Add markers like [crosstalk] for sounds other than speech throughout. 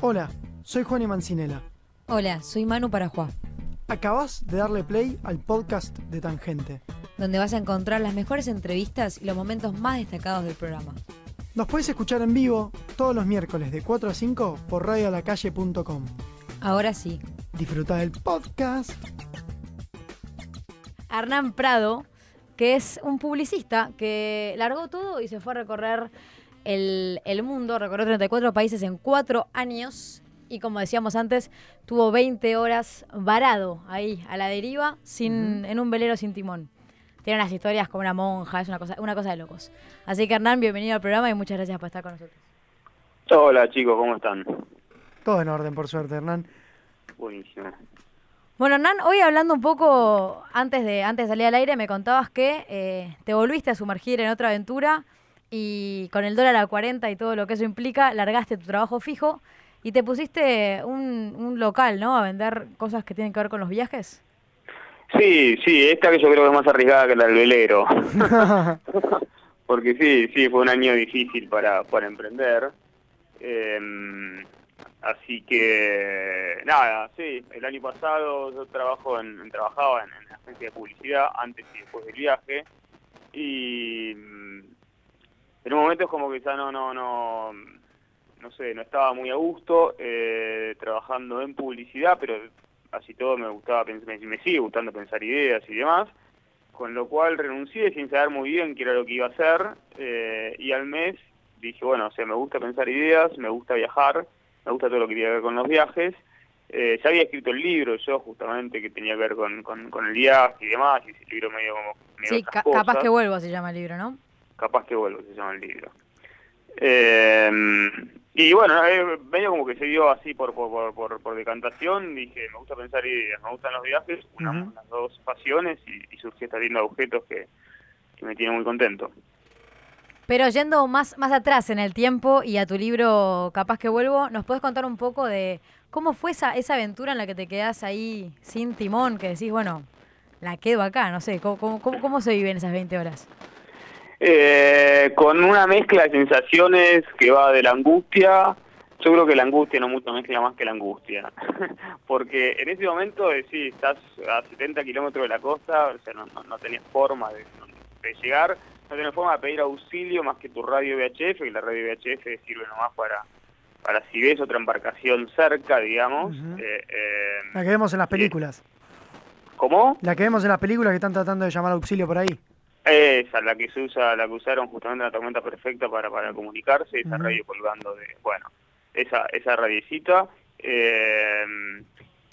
Hola, soy Juan y Mancinela. Hola, soy Manu Parajuá, Acabas de darle play al podcast de Tangente. donde vas a encontrar las mejores entrevistas y los momentos más destacados del programa. Nos puedes escuchar en vivo todos los miércoles de 4 a 5 por radiolacalle.com. Ahora sí, Disfruta del podcast. Hernán Prado, que es un publicista que largó todo y se fue a recorrer el, el mundo, recorrió 34 países en 4 años y como decíamos antes, tuvo 20 horas varado ahí, a la deriva, sin, en un velero sin timón. Tiene unas historias como una monja, es una cosa, una cosa de locos. Así que Hernán, bienvenido al programa y muchas gracias por estar con nosotros. Hola chicos, ¿cómo están? Todo en orden, por suerte, Hernán. Buenísimo. Bueno, Hernán, hoy hablando un poco, antes de, antes de salir al aire, me contabas que eh, te volviste a sumergir en otra aventura y con el dólar a 40 y todo lo que eso implica, largaste tu trabajo fijo y te pusiste un, un local, ¿no? A vender cosas que tienen que ver con los viajes. Sí, sí, esta que yo creo que es más arriesgada que la del velero. [laughs] Porque sí, sí, fue un año difícil para, para emprender. Eh, así que, nada, sí, el año pasado yo trabajo en, en- trabajaba en, en agencia de publicidad antes y después del viaje. Y en un momento es como que ya no, no, no, no sé, no estaba muy a gusto eh, trabajando en publicidad, pero así todo me gustaba, me, me sigue gustando pensar ideas y demás, con lo cual renuncié sin saber muy bien qué era lo que iba a hacer, eh, y al mes dije, bueno, o sea, me gusta pensar ideas, me gusta viajar, me gusta todo lo que tiene que ver con los viajes, eh, ya había escrito el libro yo justamente que tenía que ver con, con, con el viaje y demás, y ese libro medio como... medio Sí, ca- capaz cosas. que vuelvo se llama el libro, ¿no? Capaz que vuelvo, se llama el libro. Eh, y bueno, eh, medio como que se dio así por, por, por, por, por decantación, dije, me gusta pensar ideas, me gustan los viajes, una, Ujú. unas dos pasiones y, y surgió esta linda objetos que, que me tiene muy contento. Pero yendo más, más atrás en el tiempo y a tu libro Capaz que vuelvo, ¿nos puedes contar un poco de cómo fue esa, esa aventura en la que te quedás ahí sin timón, que decís, bueno, la quedo acá, no sé, ¿cómo, cómo, cómo- cómo se viven esas 20 horas? Eh, con una mezcla de sensaciones que va de la angustia, yo creo que la angustia no mucho mezcla más que la angustia, [laughs] porque en ese momento eh, sí, estás a 70 kilómetros de la costa, o sea, no, no, no tenés forma de, de llegar, no tenés forma de pedir auxilio más que tu radio VHF, y la radio VHF sirve nomás para, para si ves otra embarcación cerca, digamos. Eh, eh, La que vemos en las películas. ¿Cómo? La que vemos en las películas que están tratando de llamar auxilio por ahí. Esa, la que se usa, la que usaron justamente en la tormenta perfecta para, para comunicarse, esa radio colgando de, bueno, esa, esa radiecita. eh,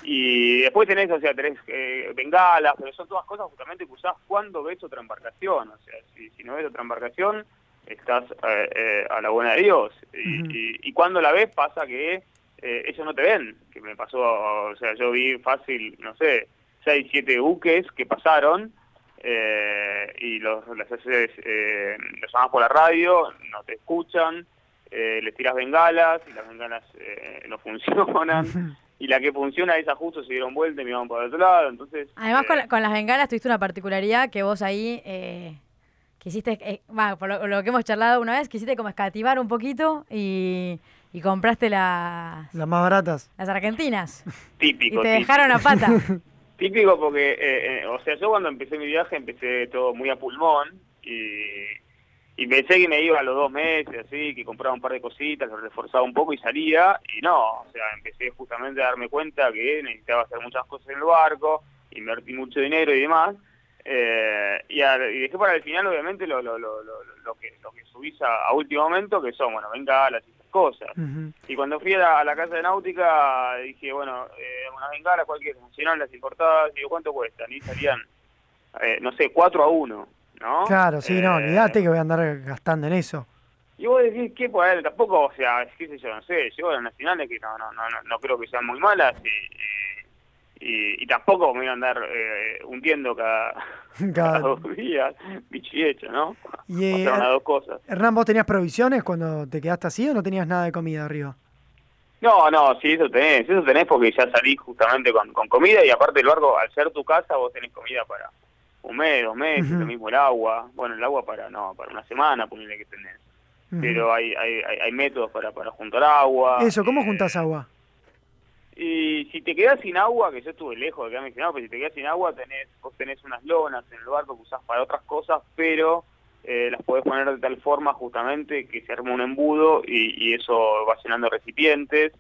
y después tenés, o sea, tenés eh, bengalas, pero son todas cosas justamente que usás cuando ves otra embarcación. O sea, si, si no ves otra embarcación, estás eh, eh, a la buena de Dios. Y, y, y cuando la ves pasa que eh, ellos no te ven, que me pasó, o sea, yo vi fácil, no sé, seis, siete buques que pasaron eh, y los, les haces, eh, los llamas por la radio, no te escuchan, eh, les tiras bengalas y las bengalas eh, no [laughs] funcionan. Y la que funciona, esa justo se dieron vuelta y me iban por el otro lado, entonces... Además, eh, con, la- con las bengalas tuviste una particularidad que vos ahí eh, quisiste, eh, va, por lo, lo que hemos charlado una vez, quisiste como escativar un poquito y, y compraste las, Las más baratas. las argentinas. Y típico. te típico. dejaron a pata. [laughs] Típico porque, eh, eh, o sea, yo cuando empecé mi viaje empecé todo muy a pulmón y, y pensé que me iba a los dos meses, así, que compraba un par de cositas, lo reforzaba un poco y salía, y no, o sea, empecé justamente a darme cuenta que necesitaba hacer muchas cosas en el barco, invertí mucho dinero y demás, eh, y, a- y dejé para el final, obviamente, lo, lo, lo, lo, lo que, lo que subís a, a último momento, que son, bueno, bengalas y esas cosas. Ujú. Y cuando fui a la, a la casa de náutica, dije, bueno, eh, unas bengalas, cualquier nacional, las importadas, digo, ¿cuánto cuestan? Y salían, eh, no sé, 4 a 1, ¿no? Claro, sí, no, Eh, olvídate que voy a andar gastando en eso. Y vos decís, ¿qué? Pues tampoco, o sea, qué sé yo, no sé, llevo a las nacionales que no, no, no, no, no creo que sean muy malas y, y, y tampoco me voy a andar eh, hundiendo cada, [laughs] dos días, hecho, ¿no? Y, eh, Pasaron las dos cosas. Hernán, ¿vos tenías provisiones cuando te quedaste así o no tenías nada de comida arriba? No, no, sí, eso tenés, eso tenés porque ya salís justamente con, con comida y aparte el barco, al ser tu casa, vos tenés comida para un mes, dos meses, Ujú. lo mismo el agua, bueno, el agua para, no, para una semana, ponele que tenés. Pero hay, hay, hay, métodos para, para juntar agua. Eso, ¿cómo eh, juntás agua? Y si te quedas sin agua, que yo estuve lejos de quedarme sin agua, pero si te quedas sin agua, tenés, vos tenés unas lonas en el barco que usás para otras cosas, pero eh, las podés poner de tal forma justamente que se arma un embudo y, y eso va llenando recipientes.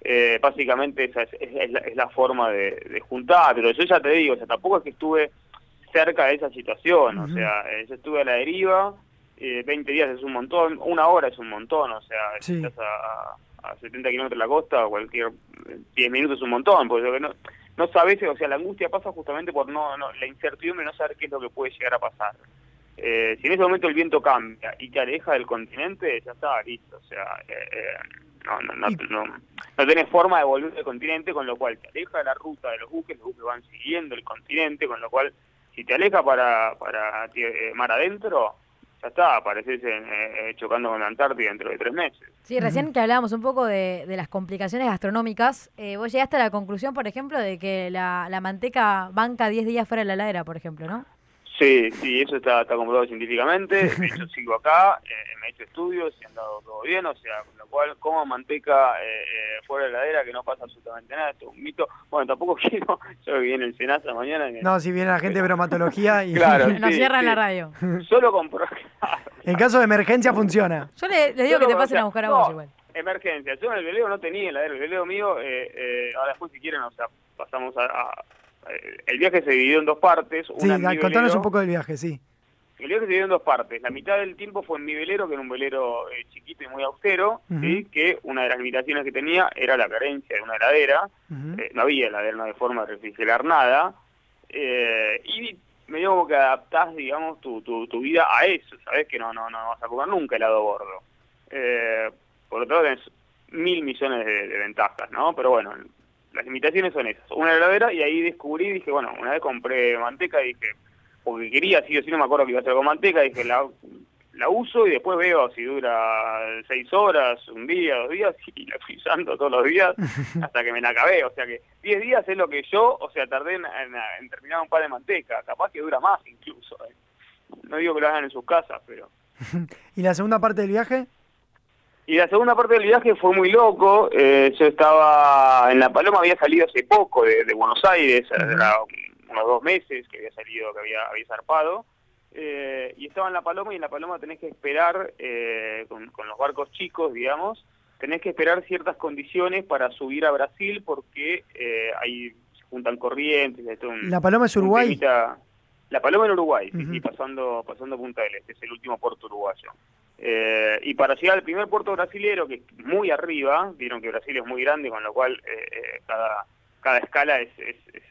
Eh, básicamente esa es, es- es la, es la forma de, de juntar, pero yo ya te digo, o sea, tampoco es que estuve cerca de esa situación, o sea, eh, yo estuve a la deriva, eh, 20 días es un montón, una hora es un montón, o sea, Sí. estás a, a 70 kilómetros de la costa, cualquier eh, 10 minutos es un montón, porque no, no sabes, o sea, la angustia pasa justamente por no, no la incertidumbre no saber qué es lo que puede llegar a pasar. Eh, si en ese momento el viento cambia y te aleja del continente, ya está, listo, o sea, eh, eh, no, no, no, no, no tenés forma de volver al continente, con lo cual te aleja de la ruta de los buques, los buques van siguiendo el continente, con lo cual si te aleja para, para eh, mar adentro, ya está, apareces en, eh, eh, chocando con la Antártida dentro de tres meses. Sí, recién que hablábamos un poco de, de las complicaciones gastronómicas, eh, vos llegaste a la conclusión, por ejemplo, de que la, la manteca banca 10 días fuera de la heladera, por ejemplo, ¿no? Sí, sí, eso está, está comprobado científicamente. De hecho, [laughs] sigo acá, eh, me he hecho estudios y han dado todo bien. O sea, con lo cual, como manteca eh, eh, fuera de la heladera, que no pasa absolutamente nada, esto es un mito. Bueno, tampoco [laughs] quiero, yo que viene el Senasa mañana. que- No, si viene la gente de bromatología y [laughs] Claro. Nos sí, cierran sí. la radio. Solo compro. en caso de emergencia funciona. Yo le, le digo que te pasen a buscar a no, vos igual. Emergencia. Yo en el veleo no tenía heladera. El veleo mío, eh, eh, ahora después si quieren, o sea, pasamos a... a- el viaje se dividió en dos partes. Sí, una contanos velero, un poco del viaje, sí. El viaje se dividió en dos partes. La mitad del tiempo fue en mi velero, que era un velero eh, chiquito y muy austero. ¿sí? que una de las limitaciones que tenía era la carencia de una heladera. Eh, no había heladera, no había forma de refrigerar nada. Eh, y medio como que adaptás, digamos, tu, tu, tu vida a eso. Sabés que no, no, no vas a comer nunca helado gordo. Eh, por otro lado, tenés mil millones de, de ventajas, ¿no? Pero bueno, las limitaciones son esas. Una heladera y ahí descubrí, dije, bueno, una vez compré manteca y dije, porque quería, sí o sí, no me acuerdo que iba a hacer con manteca, dije, la, la uso y después veo si dura seis horas, un día, dos días, [laughs] y la fui usando todos los días [laughs] hasta que me la acabé. O sea que diez días es lo que yo, o sea, tardé en, en- en terminar un par de manteca. Capaz que dura más incluso. eh. No digo que lo hagan en sus casas, pero... [laughs] ¿Y la segunda parte del viaje? Y la segunda parte del viaje fue muy loco. Eh, yo estaba en La Paloma, había salido hace poco de, de Buenos Aires, era unos dos meses que había salido, que había, había zarpado. Eh, y estaba en La Paloma y en La Paloma tenés que esperar, eh, con, con los barcos chicos, digamos, tenés que esperar ciertas condiciones para subir a Brasil porque eh, ahí se juntan corrientes. un- La Paloma es Uruguay. temita- La Paloma en Uruguay, sí, Ujú. sí, pasando, pasando Punta del Este, es el último puerto uruguayo. Eh, y para llegar al primer puerto brasilero, que es muy arriba, vieron que Brasil es muy grande, con lo cual eh, eh, cada, cada escala es, es, es-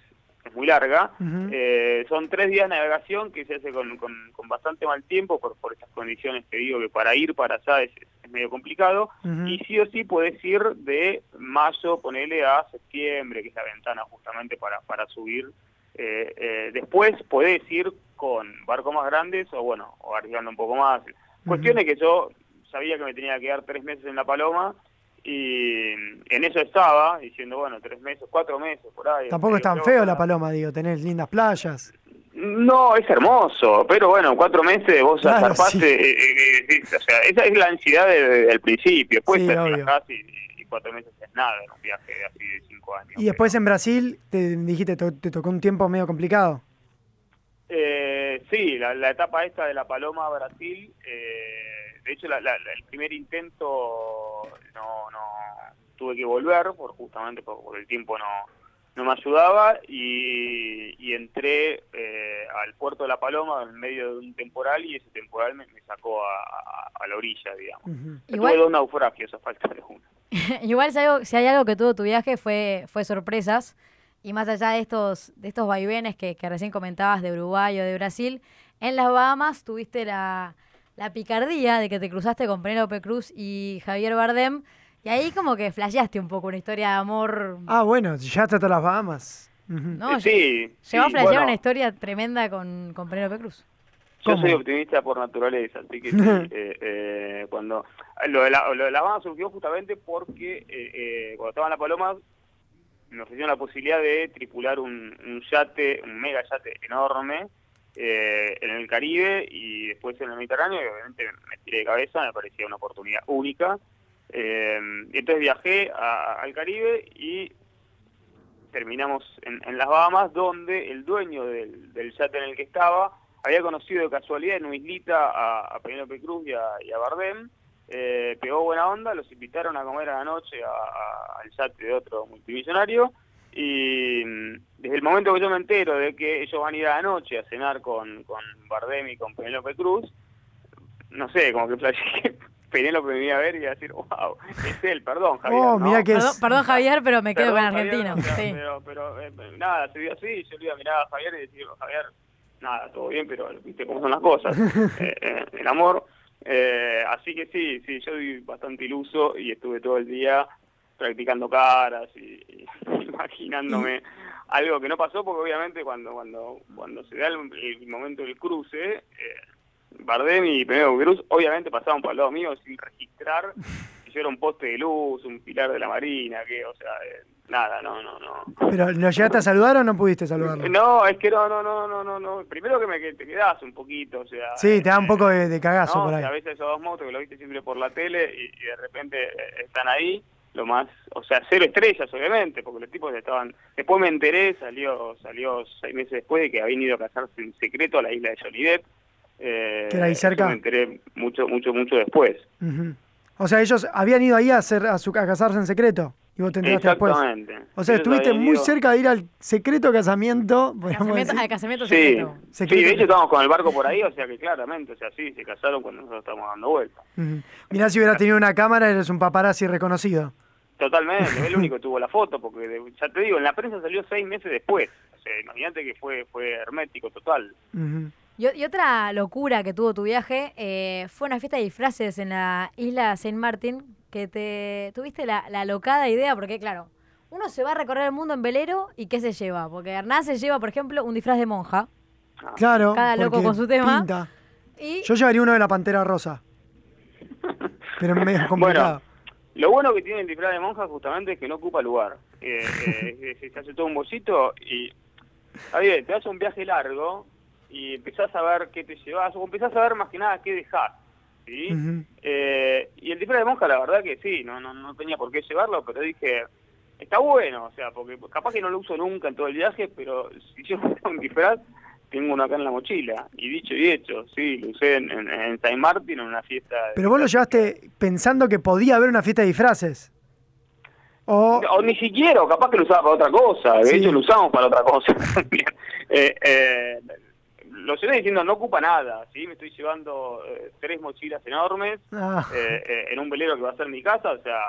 es muy larga. Eh, son tres días de navegación que se hace con, con, con bastante mal tiempo por, por estas condiciones que digo que para ir para allá es, es medio complicado. Y sí o sí puedes ir de mayo, ponele a septiembre, que es la ventana justamente para, para subir. Eh, eh, después podés ir con barcos más grandes o bueno, o arriesgando un poco más. Cuestión es que yo sabía que me tenía que quedar tres meses en La Paloma y en eso estaba, diciendo, bueno, tres meses, cuatro meses, por ahí. Tampoco es tan feo La Paloma, digo, tenés lindas playas. no, es hermoso, pero bueno, cuatro meses vos Claro, zarpaste, sí. eh, eh, eh, o sea, esa es la ansiedad de- de- del principio, después Sí, te y, y cuatro meses es nada en un viaje así de cinco años. Y después pero- en Brasil, te dijiste, to- te tocó un tiempo medio complicado. Eh, sí, la, la etapa esta de la Paloma a Brasil, eh, de hecho la- la- la- el primer intento no, no tuve que volver, por justamente por, por el tiempo no, no me ayudaba y, y entré eh, al puerto de la Paloma en medio de un temporal y ese temporal me, me sacó a, a- a la orilla, digamos. Ujú. Igual- Tuve dos naufragios a falta de uno. [laughs] Igual si, algo- si hay algo que tuvo tu viaje fue, fue sorpresas. Y más allá de estos, de estos vaivenes que, que recién comentabas de Uruguay o de Brasil, en las Bahamas tuviste la, la picardía de que te cruzaste con Penélope Cruz y Javier Bardem. Y ahí como que flasheaste un poco una historia de amor. Ah, bueno, ya hasta las Bahamas. ¿no? Sí, Llegó a sí, flashear bueno. una historia tremenda con, con Penélope Cruz. Yo soy optimista por naturaleza, así que [laughs] sí, eh, eh, cuando lo de, la, lo de la Habana surgió justamente porque eh, eh, cuando estaba en La Paloma me ofrecieron la posibilidad de tripular un, un yate, un mega yate enorme, eh, en el Caribe y después en el Mediterráneo, y obviamente me tiré de cabeza, me parecía una oportunidad única. Eh, entonces viajé al Caribe y terminamos en, las Bahamas, donde el dueño del, del, yate en el que estaba había conocido de casualidad en una islita a, Penélope Cruz y a, Bardem, eh, pegó buena onda, los invitaron a comer a la noche al yate de otro multimillonario, y mm, desde el momento que yo me entero de que ellos van a ir a la noche a cenar con, con Bardem y con Penélope Cruz, no sé, como que [laughs] Penélope me iba a ver y iba a decir, wow, es él, perdón, Javier. Oh, perdón, Javier, pero me quedo con argentino. sí. Pero, pero eh, nada, se dio así, yo le iba a mirar a Javier y decir, Javier, nada, todo bien, pero viste cómo son las cosas, [laughs] eh, eh, el amor. Así que sí, sí, yo vi bastante iluso y estuve todo el día practicando caras y, [laughs] imaginándome algo que no pasó porque obviamente cuando cuando cuando se da el, momento del cruce eh, Bardem y Penélope Cruz obviamente pasaban por el lado mío sin registrar [laughs] si yo era un poste de luz, un pilar de la marina, que, o sea, eh, nada, no, no, no. ¿Pero lo llegaste a saludar o no pudiste saludarlo? No, es que no, no, no, no, no, no. Primero que me te quedás un poquito, o sea... Sí, te da un poco de, cagazo por ahí. a veces esos dos motos que lo viste siempre por la tele y, y de repente eh, están ahí lo más, o sea, cero estrellas obviamente, porque los tipos estaban, después me enteré, salió salió seis meses después de que habían ido a casarse en secreto a la isla de Joliet. Eh, ¿Que era ahí cerca? Me enteré mucho, mucho, mucho después. O sea, ellos habían ido ahí a, hacer, a, su, a casarse en secreto. Y vos te enteraste Exactamente. después. O sea, estuviste muy cerca de ir al secreto casamiento. [laughs] casamiento al casamiento secreto. Sí. sí, de hecho estábamos con el barco por ahí, o sea que claramente, o sea, sí, se casaron cuando nosotros estábamos dando vuelta. Mirá, si hubiera tenido una cámara, eres un paparazzi reconocido. Totalmente, es el [laughs] único que tuvo la foto, porque ya te digo, en la prensa salió seis meses después. O sea, imagínate que fue fue hermético total. y, otra locura que tuvo tu viaje eh, fue una fiesta de disfraces en la isla Saint Martin, que te tuviste la, la locada idea, porque claro, uno se va a recorrer el mundo en velero y ¿qué se lleva? Porque Hernán se lleva, por ejemplo, un disfraz de monja. Ah. Claro. Cada loco con su tema. Y... Yo llevaría uno de la pantera rosa. [laughs] Pero es medio complicado. Lo bueno que tiene el disfraz de monja justamente es que no ocupa lugar. Eh, eh, [laughs] se hace todo un bolsito y, Javier, te hace un viaje largo y empezás a ver qué te llevas o empezás a ver más que nada qué dejás. ¿Sí? eh, y el disfraz de monja, la verdad que sí, no, no, no tenía por qué llevarlo, pero dije, está bueno, o sea, porque capaz que no lo uso nunca en todo el viaje, pero si yo [laughs] tengo un disfraz, tengo uno acá en la mochila. Y dicho y hecho, sí, lo usé en, en, Saint Martin en una fiesta. Pero vos lo llevaste pensando que podía haber una fiesta de disfraces. O... ni siquiera, capaz que lo usaba para otra cosa. De hecho, lo usamos para otra cosa. [laughs] eh, eh, lo llevé diciendo, no ocupa nada. ¿sí? Me estoy llevando eh, tres mochilas enormes ah. eh, en un velero que va a ser mi casa. O sea,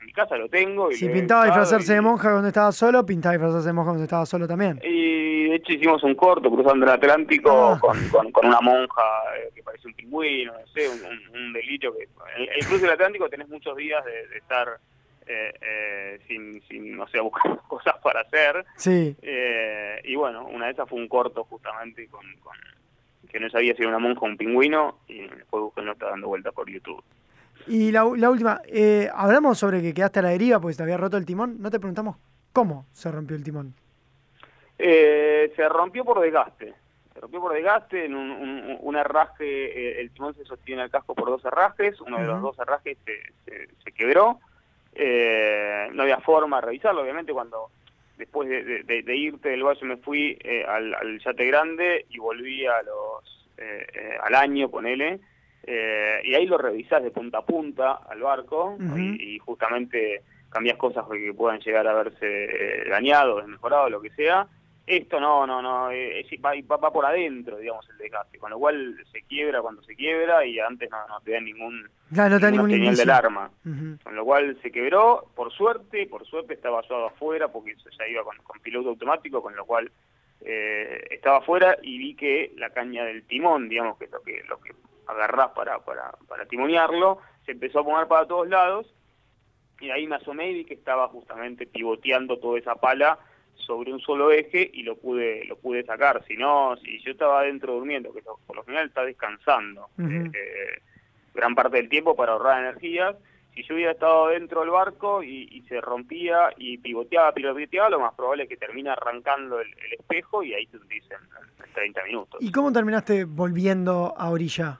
en mi casa lo tengo. Y si pintaba disfrazarse de monja cuando estaba solo, pintaba disfrazarse de monja cuando estaba solo también. Y de hecho hicimos un corto cruzando el Atlántico ah. con, con, una monja eh, que parece un pingüino, no sé, un, un, delirio. Que, el, el cruce del Atlántico tenés muchos días de, estar eh, eh, sin, sin, no sé, [laughs] buscar cosas para hacer. Sí. Eh, y bueno, una de esas fue un corto justamente con, con que no sabía si era una monja o un pingüino y después busqué no está dando vuelta por YouTube. Y la, última, eh, hablamos sobre que quedaste a la deriva porque te había roto el timón. No te preguntamos cómo se rompió el timón. Eh, se rompió por desgaste. Se rompió por desgaste en un, un, herraje. Eh, el timón se sostiene al casco por dos herrajes. Uno de los dos herrajes se, se, quebró. No había forma de revisarlo. Obviamente, cuando después de, irte del valle me fui al, al, yate grande y volví a los al año, ponele eh, y ahí lo revisás de punta a punta al barco y, justamente cambias cosas que puedan llegar a verse eh, dañado, desmejorado, lo que sea. Esto no, no, no, eh, va, va, por adentro, digamos, el desgaste, con lo cual se quiebra cuando se quiebra y antes no, no te da ningún, no, te ningún señal de alarma. Con lo cual se quebró, por suerte, por suerte estaba suado afuera porque ya iba con, con piloto automático, con lo cual eh, estaba afuera y vi que la caña del timón, digamos, que es lo que, lo que agarrás para, para, para timonearlo, se empezó a poner para todos lados y ahí me asomé y vi que estaba justamente pivoteando toda esa pala sobre un solo eje y lo pude lo pude sacar. Si no, si yo estaba adentro durmiendo, que por lo general está descansando eh, eh, gran parte del tiempo para ahorrar energías, si yo hubiera estado dentro del barco y, y se rompía y pivoteaba, pivoteaba, lo más probable es que termine arrancando el, el espejo y ahí te dicen en 30 minutos. ¿Y cómo terminaste volviendo a orilla,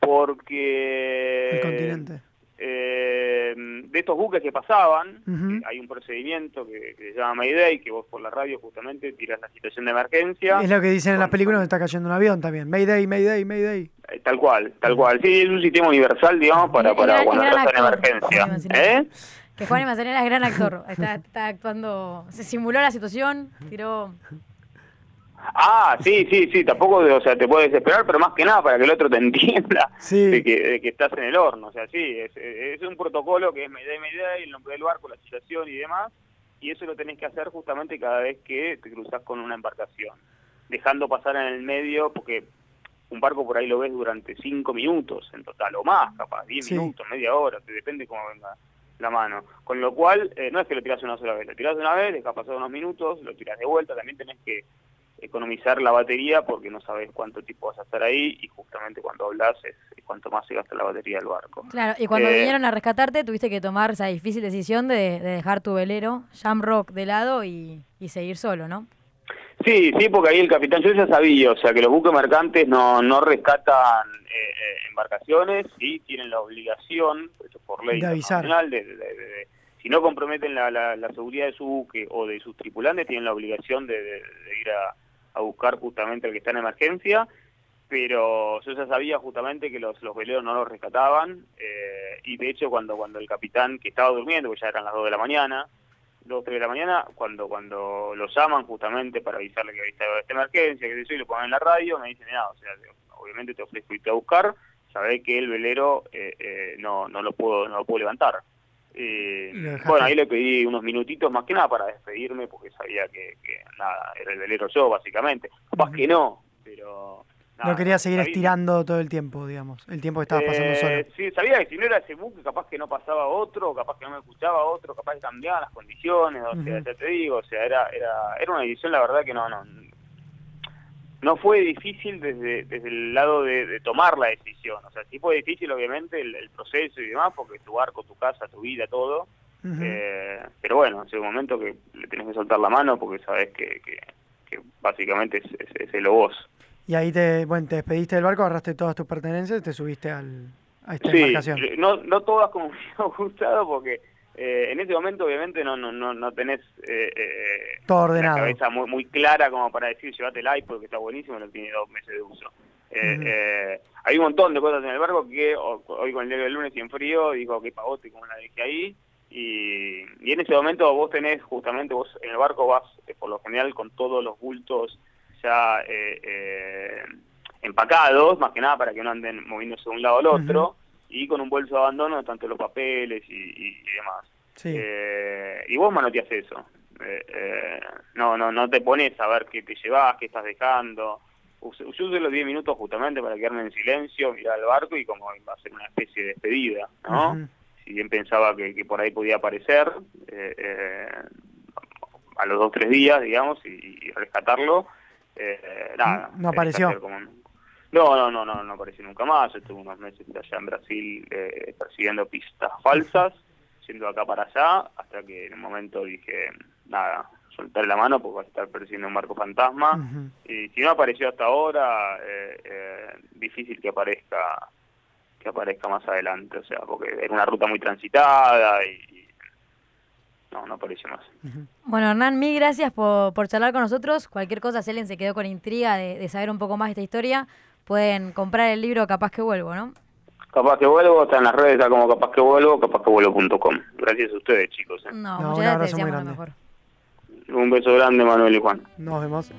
Porque... al continente? Eh, de estos buques que pasaban, hay un procedimiento que, que se llama Mayday, que vos por la radio justamente tiras la situación de emergencia. Es lo que dicen en las películas donde está cayendo un avión también. Mayday, Mayday, Mayday. Eh, Tal cual, tal cual. Sí, es un sistema universal, digamos, para, para cuando estás en emergencia. ¿Eh? Que Juan Manzanera es gran actor. Está, está actuando. Se simuló la situación, tiró. Ah, sí, sí, sí, tampoco, o sea, te puedes desesperar, pero más que nada para que el otro te [laughs] entienda Sí. de, que, de que estás en el horno. O sea, sí, es, es un protocolo que es Mayday, Mayday, el nombre del barco, la situación y demás, y eso lo tenés que hacer justamente cada vez que te cruzas con una embarcación, dejando pasar en el medio, porque un barco por ahí lo ves durante cinco minutos en total, o más, capaz, diez Sí. minutos, media hora, te depende cómo venga la mano. Con lo cual, eh, no es que lo tirás una sola vez, lo tirás una vez, dejas pasar unos minutos, lo tirás de vuelta, también tenés que economizar la batería porque no sabes cuánto tiempo vas a estar ahí y justamente cuando hablas es, es cuanto más se gasta la batería del barco. Claro, y cuando Eh, vinieron a rescatarte, tuviste que tomar esa difícil decisión de, de dejar tu velero, Shamrock, de lado y, y seguir solo, ¿no? Sí, sí, porque ahí el capitán, yo ya sabía, o sea, que los buques mercantes no, no rescatan eh, eh, embarcaciones y tienen la obligación, eso por ley De avisar. internacional, de, de- de- de- si no comprometen la, la- la seguridad de su buque o de sus tripulantes, tienen la obligación de, de- de ir a, a buscar justamente al que está en emergencia, pero yo ya sabía justamente que los, los veleros no los rescataban, eh, y de hecho cuando, cuando el capitán, que estaba durmiendo, porque ya eran las 2 de la mañana, 2 3 de la mañana, cuando cuando lo llaman justamente para avisarle que había esta emergencia, que yo, y lo ponen en la radio, me dicen, nada, o sea, obviamente te ofrezco irte a buscar, sabés que el velero eh, eh, no, no lo puedo no lo puedo levantar. Eh, bueno, ahí le pedí unos minutitos más que nada para despedirme, porque sabía que, que nada, era el velero yo, básicamente. Capaz que no, pero... nada, no quería seguir sabía- estirando todo el tiempo, digamos. El tiempo que estabas pasando eh, solo. Sí, sabía que si no era ese buque, capaz que no pasaba otro, capaz que no me escuchaba otro, capaz que cambiaban las condiciones, o sea, ya te digo, o sea, era, era, era una decisión, la verdad que no, no, no fue difícil desde, desde el lado de, de tomar la decisión, o sea, sí fue difícil obviamente el, el proceso y demás, porque tu barco, tu casa, tu vida, todo, eh, pero bueno, es un momento que le tenés que soltar la mano porque sabes que, que, que básicamente es, es, es el vos. Y ahí te, bueno, te despediste del barco, agarraste todas tus pertenencias y te subiste al, a esta Sí, embarcación. no, no todas como [laughs] me hubiera gustado porque eh, en ese momento obviamente no no no, no tenés eh, eh, Todo la ordenado. cabeza muy muy clara como para decir llévate el iPod que está buenísimo, no tiene dos meses de uso. Eh, Ujú. eh, hay un montón de cosas en el barco que o- hoy con el día del lunes y en frío dijo que pavote como la dejé ahí y, y en ese momento vos tenés justamente vos en el barco vas eh, por lo general con todos los bultos ya eh, eh, empacados, más que nada para que no anden moviéndose de un lado al otro, y con un bolso de abandono, tanto los papeles y, y- y demás. Sí. Eh, y vos manoteas eso. Eh, eh, no, no, no te pones a ver qué te llevas, qué estás dejando. Yo usé los 10 minutos justamente para quedarme en silencio, mirar al barco y como iba a ser una especie de despedida, ¿no? Si bien pensaba que, que por ahí podía aparecer, eh, eh, a los dos tres días, digamos, y, y rescatarlo, nada. No apareció. como un- No, no, no, no, no apareció nunca más. Estuve unos meses allá en Brasil eh, persiguiendo pistas falsas, yendo acá para allá, hasta que en un momento dije, nada, soltar la mano porque va a estar persiguiendo un barco fantasma. Y si no apareció hasta ahora, eh, eh, difícil que aparezca que aparezca más adelante, o sea, porque era una ruta muy transitada y, y no, no apareció más. Bueno, Hernán, mil gracias por, por charlar con nosotros. Cualquier cosa, alguien se quedó con intriga de, de saber un poco más de esta historia, pueden comprar el libro Capaz que vuelvo, ¿no? Capaz que vuelvo, está en las redes, está como capaz que vuelvo, capaz que vuelvo.com. Gracias a ustedes, chicos. eh. No, No, muchas gracias, abrazo muy deseamos lo grande. mejor. Un beso grande, Manuel y Juan. Nos vemos.